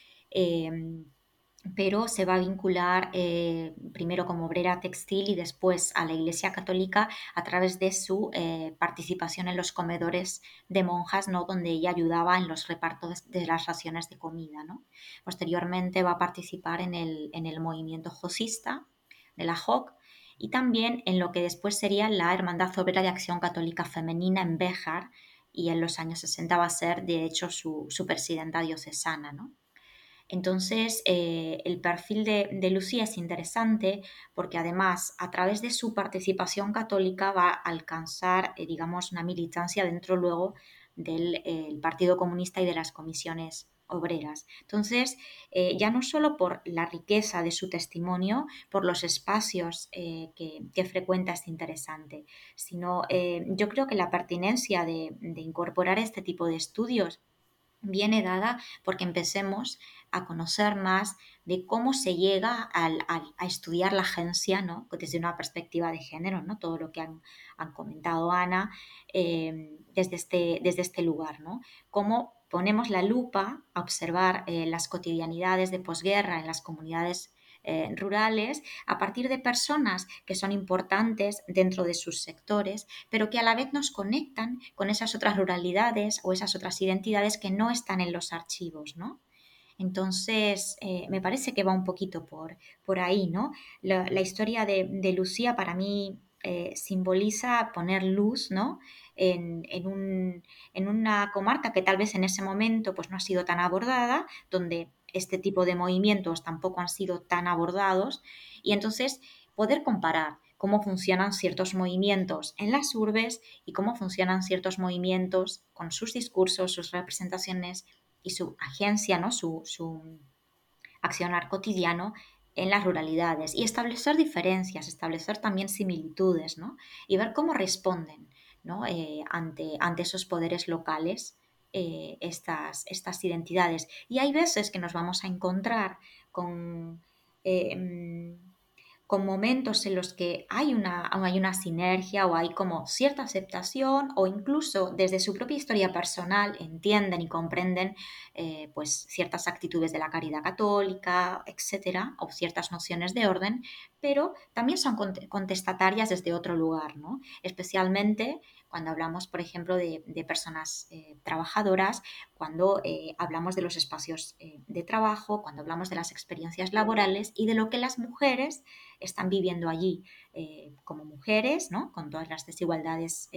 pero se va a vincular eh, primero como obrera textil y después a la Iglesia Católica a través de su eh, participación en los comedores de monjas, ¿no? donde ella ayudaba en los repartos de las raciones de comida. ¿no? Posteriormente va a participar en el, en el movimiento josista de la JOC y también en lo que después sería la Hermandad Obrera de Acción Católica Femenina en Béjar, y en los años 60 va a ser, de hecho, su, presidenta diocesana. ¿no? Entonces, eh, el perfil de, Lucía es interesante porque además, a través de su participación católica, va a alcanzar, eh, digamos, una militancia dentro luego del eh, Partido Comunista y de las comisiones obreras. Entonces, ya no solo por la riqueza de su testimonio, por los espacios que, frecuenta es interesante, sino yo creo que la pertinencia de, incorporar este tipo de estudios viene dada porque empecemos a conocer más de cómo se llega a estudiar la agencia ¿no? desde una perspectiva de género, ¿no? todo lo que han, comentado Ana desde, este, desde este lugar, ¿no? cómo ponemos la lupa a observar eh, las cotidianidades de posguerra en las comunidades eh, rurales a partir de personas que son importantes dentro de sus sectores, pero que a la vez nos conectan con esas otras ruralidades o esas otras identidades que no están en los archivos, ¿no? Entonces, eh, me parece que va un poquito por, por ahí, ¿no? La, historia de, Lucía para mí simboliza poner luz, ¿no? en, una comarca que tal vez en ese momento pues, no ha sido tan abordada, donde este tipo de movimientos tampoco han sido tan abordados, y entonces poder comparar cómo funcionan ciertos movimientos en las urbes y cómo funcionan ciertos movimientos con sus discursos, sus representaciones y su agencia, ¿no? su, su accionar cotidiano en las ruralidades y establecer diferencias, establecer también similitudes ¿no? y ver cómo responden ¿no? ante, ante esos poderes locales estas, estas identidades. Y hay veces que nos vamos a encontrar con mm, con momentos en los que hay una, hay una sinergia o hay como cierta aceptación o incluso desde su propia historia personal entienden y comprenden eh, pues ciertas actitudes de la caridad católica, etcétera, o ciertas nociones de orden, pero también son contestatarias desde otro lugar, ¿no? Especialmente cuando hablamos, por ejemplo, de, personas eh, trabajadoras, cuando eh, hablamos de los espacios eh, de trabajo, cuando hablamos de las experiencias laborales y de lo que las mujeres están viviendo allí como mujeres, ¿no? con todas las desigualdades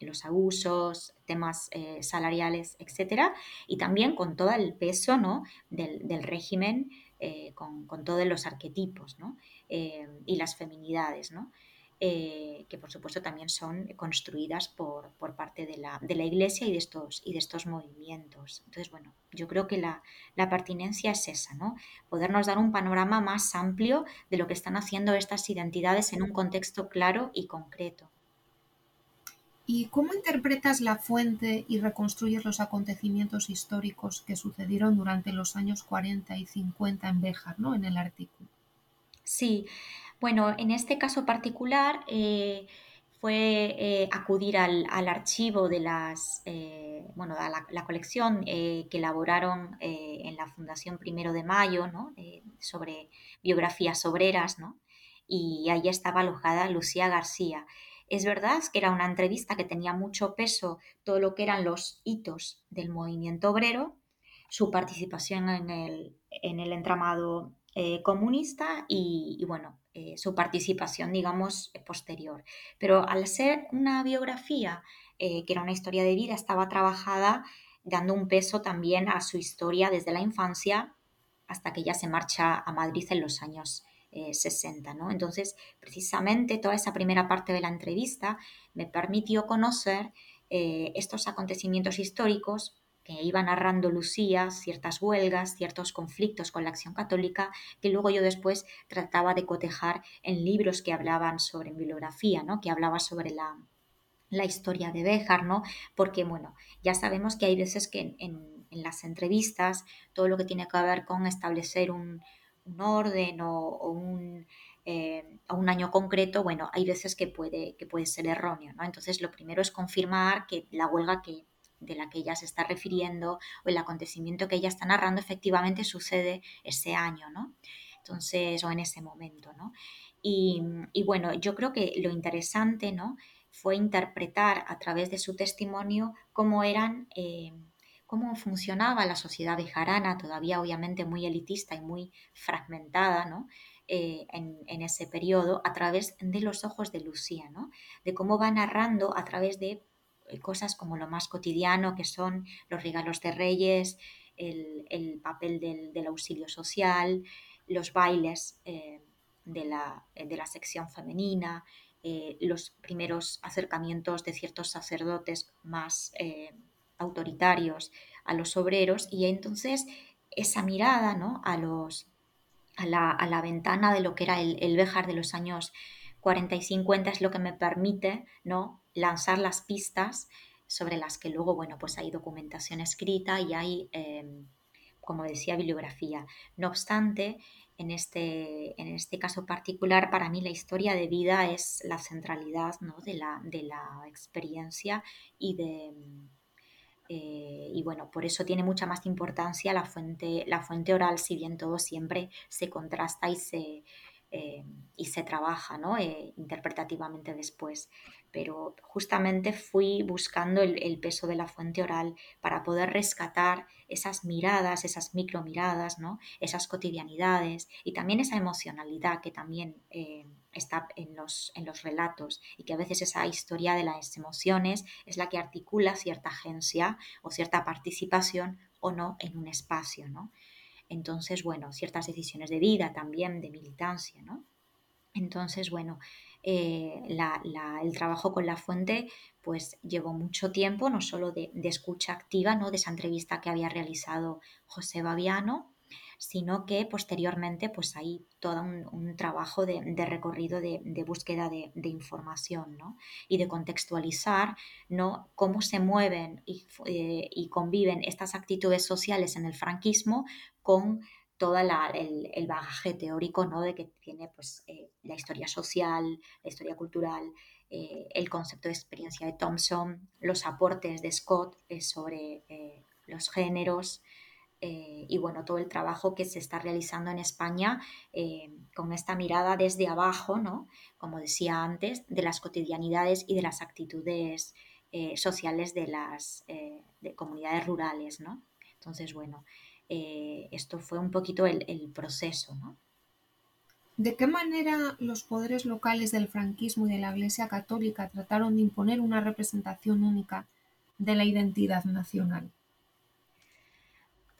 los abusos, temas salariales, etcétera, y también con todo el peso ¿no? del, régimen, con, con, todos los arquetipos ¿no? y las feminidades. ¿no? Eh, que por supuesto también son construidas por, parte de la, Iglesia y de, estos, y de estos movimientos. Entonces, bueno, yo creo que la, pertinencia es esa, ¿no? Podernos dar un panorama más amplio de lo que están haciendo estas identidades en un contexto claro y concreto. ¿Y cómo interpretas la fuente y reconstruyes los acontecimientos históricos que sucedieron durante los años 40 y 50 en Béjar, ¿no? en el artículo? Sí, bueno, en este caso particular eh, fue eh, acudir al, archivo de las, eh, bueno, a la, colección que elaboraron en la Fundación Primero de Mayo, ¿no? sobre biografías obreras, ¿no? Y ahí estaba alojada Lucía García. Es verdad que era una entrevista que tenía mucho peso todo lo que eran los hitos del movimiento obrero, su participación en el, en el entramado comunista y, bueno, eh, su participación, digamos, posterior. Pero al ser una biografía, eh, que era una historia de vida, estaba trabajada dando un peso también a su historia desde la infancia hasta que ella se marcha a Madrid en los años 60. Eh, ¿no? Entonces, precisamente toda esa primera parte de la entrevista me permitió conocer estos acontecimientos históricos que iba narrando Lucía ciertas huelgas, ciertos conflictos con la acción católica, que luego yo después trataba de cotejar en libros que hablaban sobre bibliografía, ¿no? que hablaba sobre la, historia de Béjar, ¿no? Porque, bueno, ya sabemos que hay veces que en, las entrevistas todo lo que tiene que ver con establecer un, orden o, un, eh, un año concreto, bueno, hay veces que puede, que puede ser erróneo, ¿no? Entonces, lo primero es confirmar que la huelga que, de la que ella se está refiriendo o el acontecimiento que ella está narrando efectivamente sucede ese año, ¿no? Entonces, o en ese momento, ¿no? Y, bueno, yo creo que lo interesante, ¿no? Fue interpretar a través de su testimonio cómo eran, eh, cómo funcionaba la sociedad bejarana, todavía obviamente muy elitista y muy fragmentada, ¿no? Eh, en, en, ese periodo a través de los ojos de Lucía, ¿no? de cómo va narrando a través de cosas como lo más cotidiano, que son los regalos de reyes, el, papel del, auxilio social, los bailes eh, de, la, de, la, sección femenina, eh, los primeros acercamientos de ciertos sacerdotes más autoritarios a los obreros y entonces esa mirada ¿no? a, los, a, la, a la ventana de lo que era el, el Béjar de los años 40 y 50 es lo que me permite ¿no? Lanzar las pistas sobre las que luego, bueno, pues hay documentación escrita y hay, em, como decía, bibliografía. No obstante, en este, en este caso particular, para mí la historia de vida es la centralidad ¿no? de, la, de, la, experiencia y de... Eh, y bueno, por eso tiene mucha más importancia la fuente, la fuente oral, si bien todo siempre se contrasta y se, eh, y se trabaja ¿no? Eh, interpretativamente después. Pero justamente fui buscando el, peso de la fuente oral para poder rescatar esas miradas, esas micromiradas, ¿no? esas cotidianidades y también esa emocionalidad que también eh, está en los, en los relatos y que a veces esa historia de las emociones es la que articula cierta agencia o cierta participación o no en un espacio. ¿no? Entonces, bueno, ciertas decisiones de vida también, de militancia, ¿no? Entonces, bueno, eh, el trabajo con la fuente pues llevó mucho tiempo, no solo de, escucha activa, ¿no? De esa entrevista que había realizado José Babiano, sino que posteriormente pues hay todo un, trabajo de, recorrido de, búsqueda de, información y de contextualizar ¿no? cómo se mueven eh, y, conviven estas actitudes sociales en el franquismo con todo el, bagaje teórico ¿no? de que tiene pues, eh, la historia social, la historia cultural, eh, el concepto de experiencia de Thompson, los aportes de Scott sobre los géneros, eh, y bueno, todo el trabajo que se está realizando en España eh, con esta mirada desde abajo, ¿no? Como decía antes, de las cotidianidades y de las actitudes eh, sociales de las comunidades rurales, ¿no? Entonces, bueno, esto fue un poquito el, proceso. ¿De qué manera los poderes locales del franquismo y de la Iglesia Católica trataron de imponer una representación única de la identidad nacional?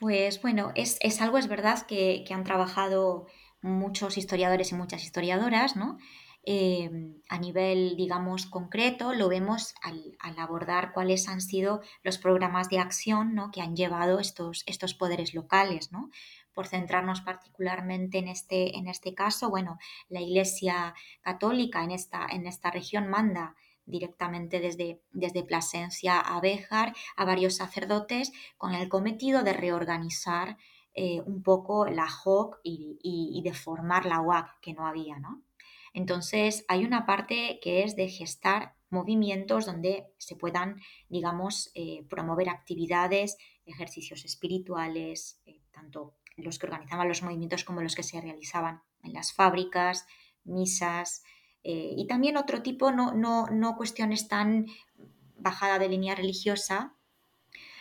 Pues bueno, es, algo, es verdad, que, han trabajado muchos historiadores y muchas historiadoras, ¿no? Eh, a nivel, digamos, concreto, lo vemos al, abordar cuáles han sido los programas de acción ¿no? que han llevado estos, estos poderes locales, ¿no? Por centrarnos particularmente en este, en este caso, bueno, la Iglesia Católica en esta, en esta región manda directamente desde, desde Plasencia a Béjar a varios sacerdotes con el cometido de reorganizar eh, un poco la JOC y, de formar la UAC que no había, ¿no? Entonces hay una parte que es de gestar movimientos donde se puedan, digamos, eh, promover actividades, ejercicios espirituales, eh, tanto los que organizaban los movimientos como los que se realizaban en las fábricas, misas, eh, y también otro tipo, no, no, no cuestiones tan bajada de línea religiosa,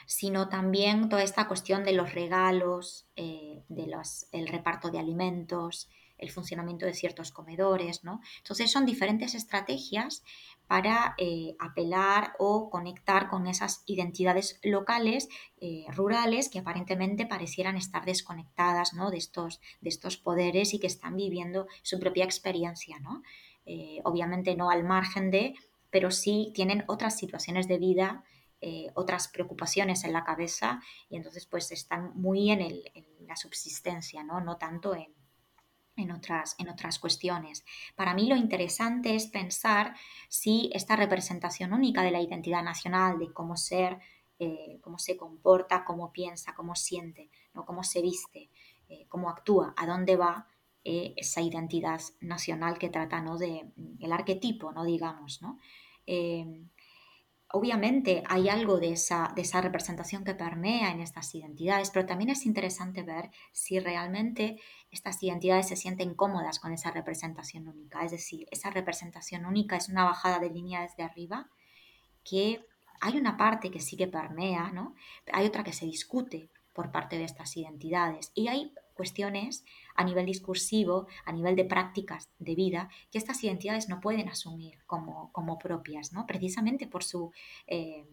sino también toda esta cuestión de los regalos, eh, de los, el reparto de alimentos, el funcionamiento de ciertos comedores, ¿no? Entonces son diferentes estrategias para eh, apelar o conectar con esas identidades locales, rurales, que aparentemente parecieran estar desconectadas ¿no? de, estos, de estos poderes y que están viviendo su propia experiencia, ¿no? Eh, obviamente no al margen de, pero sí tienen otras situaciones de vida, eh, otras preocupaciones en la cabeza y entonces pues están muy en, la subsistencia, ¿no? no tanto en, otras, en otras cuestiones. Para mí lo interesante es pensar si esta representación única de la identidad nacional, de cómo ser, eh, cómo se comporta, cómo piensa, cómo siente, ¿no? cómo se viste, cómo actúa, a dónde va, eh, esa identidad nacional que trata ¿no? de el arquetipo, ¿no? digamos. ¿no? Em, obviamente hay algo de esa, de esa representación que permea en estas identidades, pero también es interesante ver si realmente estas identidades se sienten cómodas con esa representación única. Es decir, esa representación única es una bajada de línea desde arriba que hay una parte que sí que permea, ¿no? Hay otra que se discute por parte de estas identidades. Y hay cuestiones a nivel discursivo, a nivel de prácticas de vida, que estas identidades no pueden asumir como, como propias, ¿no? precisamente por su, eh,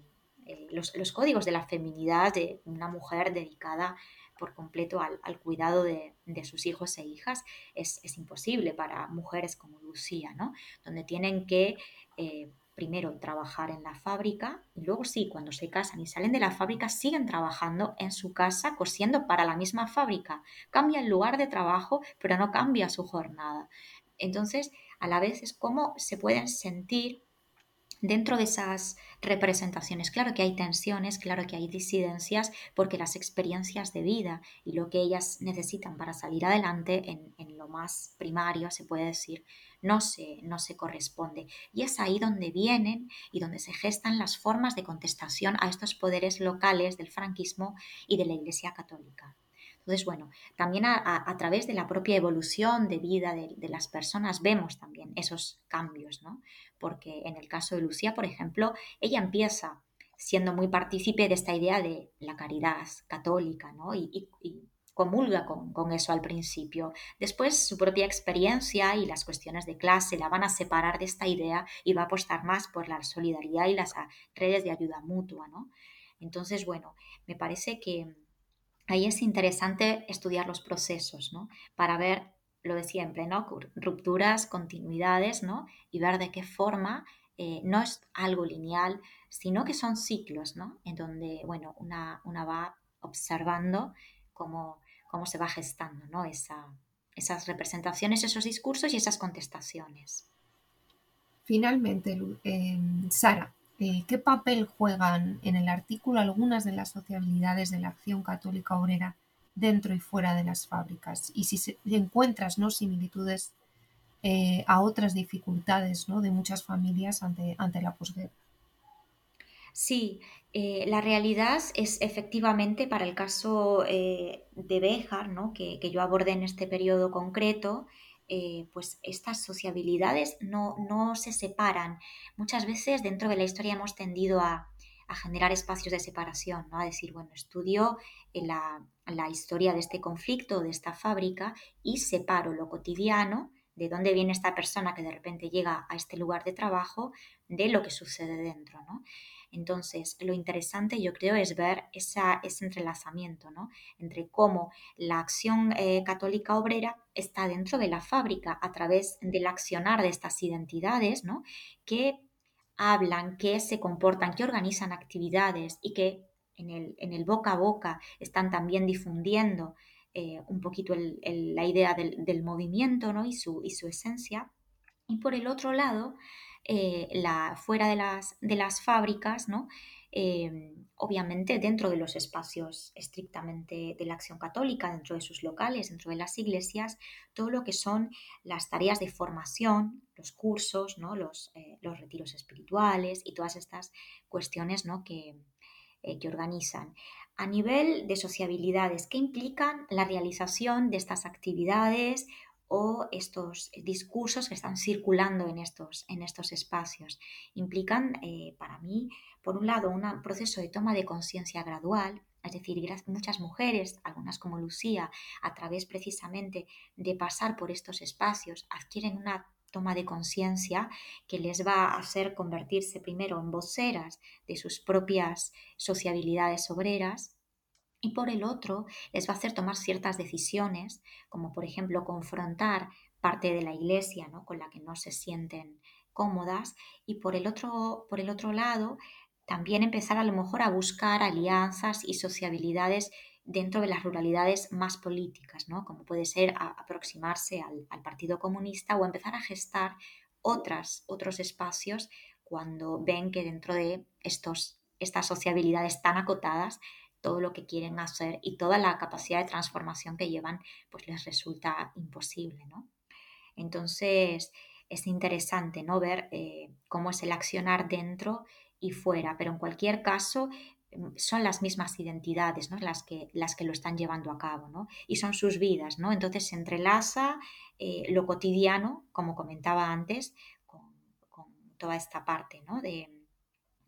eh, los, códigos de la feminidad de una mujer dedicada por completo al, cuidado de, sus hijos e hijas es, imposible para mujeres como Lucía, ¿no? donde tienen que eh, primero trabajar en la fábrica y luego sí, cuando se casan y salen de la fábrica, siguen trabajando en su casa cosiendo para la misma fábrica. Cambia el lugar de trabajo, pero no cambia su jornada. Entonces, a la vez es como se pueden sentir dentro de esas representaciones. Claro que hay tensiones, claro que hay disidencias, porque las experiencias de vida y lo que ellas necesitan para salir adelante en, lo más primario, se puede decir, no se, no se corresponde. Y es ahí donde vienen y donde se gestan las formas de contestación a estos poderes locales del franquismo y de la Iglesia Católica. Entonces, bueno, también a, través de la propia evolución de vida de, las personas vemos también esos cambios, ¿no? Porque en el caso de Lucía, por ejemplo, ella empieza siendo muy partícipe de esta idea de la caridad católica, ¿no? y comulga con, eso al principio. Después su propia experiencia y las cuestiones de clase la van a separar de esta idea y va a apostar más por la solidaridad y las redes de ayuda mutua, ¿no? Entonces, bueno, me parece que ahí es interesante estudiar los procesos, ¿no? Para ver lo de siempre, ¿no? Rupturas, continuidades, ¿no? Y ver de qué forma eh, no es algo lineal, sino que son ciclos, ¿no? En donde, bueno, una, una va observando cómo, cómo se va gestando ¿no? esas representaciones, esos discursos y esas contestaciones. Finalmente, em, Sara, eh, ¿qué papel juegan en el artículo algunas de las sociabilidades de la acción católica obrera dentro y fuera de las fábricas? Y si, encuentras ¿no? similitudes eh, a otras dificultades ¿no? de muchas familias ante, ante la posguerra. Sí, eh, la realidad es efectivamente para el caso de Béjar, ¿no? que, que, yo abordé en este periodo concreto, eh, pues estas sociabilidades no, no, se separan. Muchas veces dentro de la historia hemos tendido a, generar espacios de separación, ¿no? a decir, bueno, estudio la, la historia de este conflicto, de esta fábrica, y separo lo cotidiano, de dónde viene esta persona que de repente llega a este lugar de trabajo, de lo que sucede dentro. ¿no? Entonces, lo interesante yo creo es ver ese entrelazamiento ¿no? entre cómo la acción eh, católica obrera está dentro de la fábrica a través del accionar de estas identidades ¿no? que hablan, que se comportan, que organizan actividades y que en el, en el boca a boca están también difundiendo eh, un poquito la idea del, movimiento ¿no? y, su, y su esencia. Y por el otro lado, eh, la, fuera de las, de las fábricas, ¿no? Em, obviamente dentro de los espacios estrictamente de la acción católica, dentro de sus locales, dentro de las iglesias, todo lo que son las tareas de formación, los cursos, ¿no? los, eh, los retiros espirituales y todas estas cuestiones ¿no? que, eh, que organizan. A nivel de sociabilidades, ¿qué implican la realización de estas actividades o estos discursos que están circulando en estos, en estos espacios. Implican, eh, para mí, por un lado, un proceso de toma de conciencia gradual, es decir, muchas mujeres, algunas como Lucía, a través precisamente de pasar por estos espacios, adquieren una toma de conciencia que les va a hacer convertirse primero en voceras de sus propias sociabilidades obreras y por el otro les va a hacer tomar ciertas decisiones, como por ejemplo confrontar parte de la iglesia ¿no? con la que no se sienten cómodas y por el otro, por el otro lado también empezar a lo mejor a buscar alianzas y sociabilidades dentro de las ruralidades más políticas, ¿no? como puede ser aproximarse al, al, Partido Comunista o empezar a gestar otras, otros espacios cuando ven que dentro de estos, estas sociabilidades tan acotadas todo lo que quieren hacer y toda la capacidad de transformación que llevan, pues les resulta imposible, ¿no? Entonces, es interesante, ¿no? Ver eh, cómo es el accionar dentro y fuera, pero en cualquier caso mm, son las mismas identidades ¿no? las, que, las que lo están llevando a cabo ¿no? y son sus vidas. ¿no? Entonces se entrelaza eh, lo cotidiano, como comentaba antes, con, con toda esta parte ¿no? de,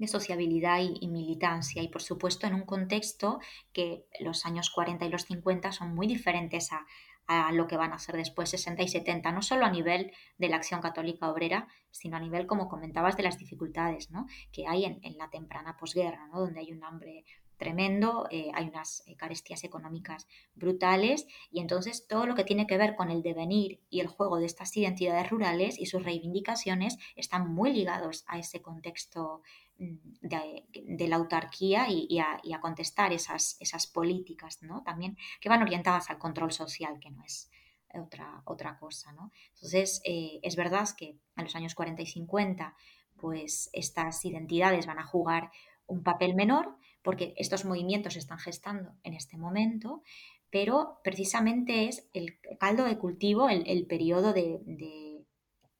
de sociabilidad y, militancia y por supuesto en un contexto que los años 40 y los 50 son muy diferentes a, a lo que van a ser después 60 y 70, no solo a nivel de la acción católica obrera, sino a nivel, como comentabas, de las dificultades ¿no? que hay en, en la temprana posguerra, ¿no? donde hay un hambre tremendo, eh, hay unas eh, carestías económicas brutales y entonces todo lo que tiene que ver con el devenir y el juego de estas identidades rurales y sus reivindicaciones están muy ligados a ese contexto de, la autarquía y, a, contestar esas, esas políticas ¿no? también que van orientadas al control social, que no es otra, otra cosa. ¿no? Entonces, eh, es verdad que en los años 40 y 50 pues estas identidades van a jugar un papel menor, porque estos movimientos se están gestando en este momento, pero precisamente es el caldo de cultivo, el, periodo de,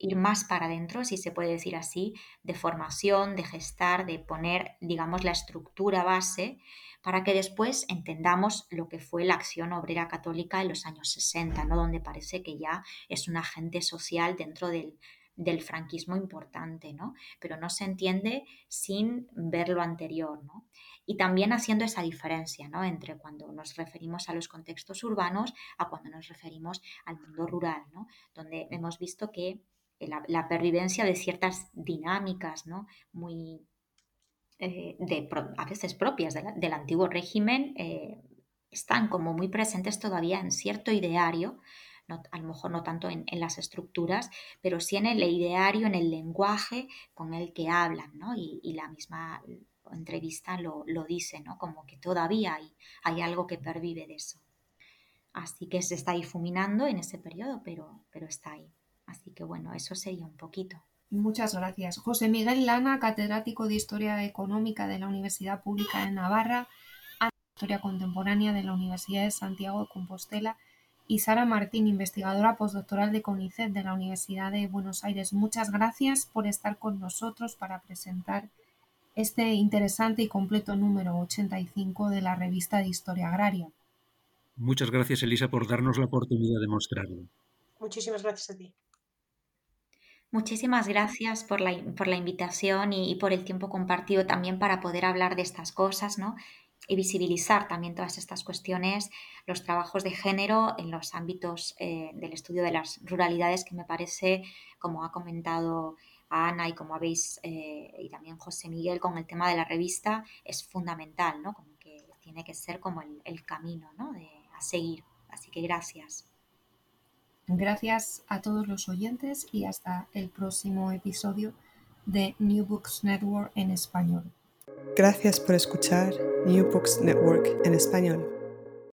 ir más para adentro, si se puede decir así, de formación, de gestar, de poner, digamos, la estructura base para que después entendamos lo que fue la acción obrera católica en los años 60, ¿no? donde parece que ya es un agente social dentro del, franquismo importante, ¿no? Pero no se entiende sin ver lo anterior, ¿no? Y también haciendo esa diferencia, ¿no? Entre cuando nos referimos a los contextos urbanos a cuando nos referimos al mundo rural, ¿no? Donde hemos visto que la, pervivencia de ciertas dinámicas, ¿no? Muy, eh, a veces propias del antiguo régimen, eh, están como muy presentes todavía en cierto ideario a lo mejor no tanto en, las estructuras, pero sí en el ideario, en el lenguaje con el que hablan, ¿no? Y, la misma entrevista lo, dice, ¿no? Como que todavía hay, hay algo que pervive de eso. Así que se está difuminando en ese periodo, pero, pero está ahí. Así que bueno, eso sería un poquito. Muchas gracias. José Miguel Lana, catedrático de Historia Económica de la Universidad Pública de Navarra, Historia Contemporánea de la Universidad de Santiago de Compostela, y Sara Martín, investigadora postdoctoral de CONICET de la Universidad de Buenos Aires. Muchas gracias por estar con nosotros para presentar este interesante y completo número 85 de la revista de Historia Agraria. Muchas gracias, Elisa, por darnos la oportunidad de mostrarlo. Muchísimas gracias a ti. Muchísimas gracias por la, por la invitación y, por el tiempo compartido también para poder hablar de estas cosas, ¿no? y visibilizar también todas estas cuestiones, los trabajos de género en los ámbitos eh, del estudio de las ruralidades, que me parece, como ha comentado Ana y como habéis, eh, y también José Miguel con el tema de la revista, es fundamental, ¿no? Como que tiene que ser como el, el camino ¿no? de, a seguir. Así que gracias. Gracias a todos los oyentes y hasta el próximo episodio de New Books Network en español. Gracias por escuchar New Books Network en español.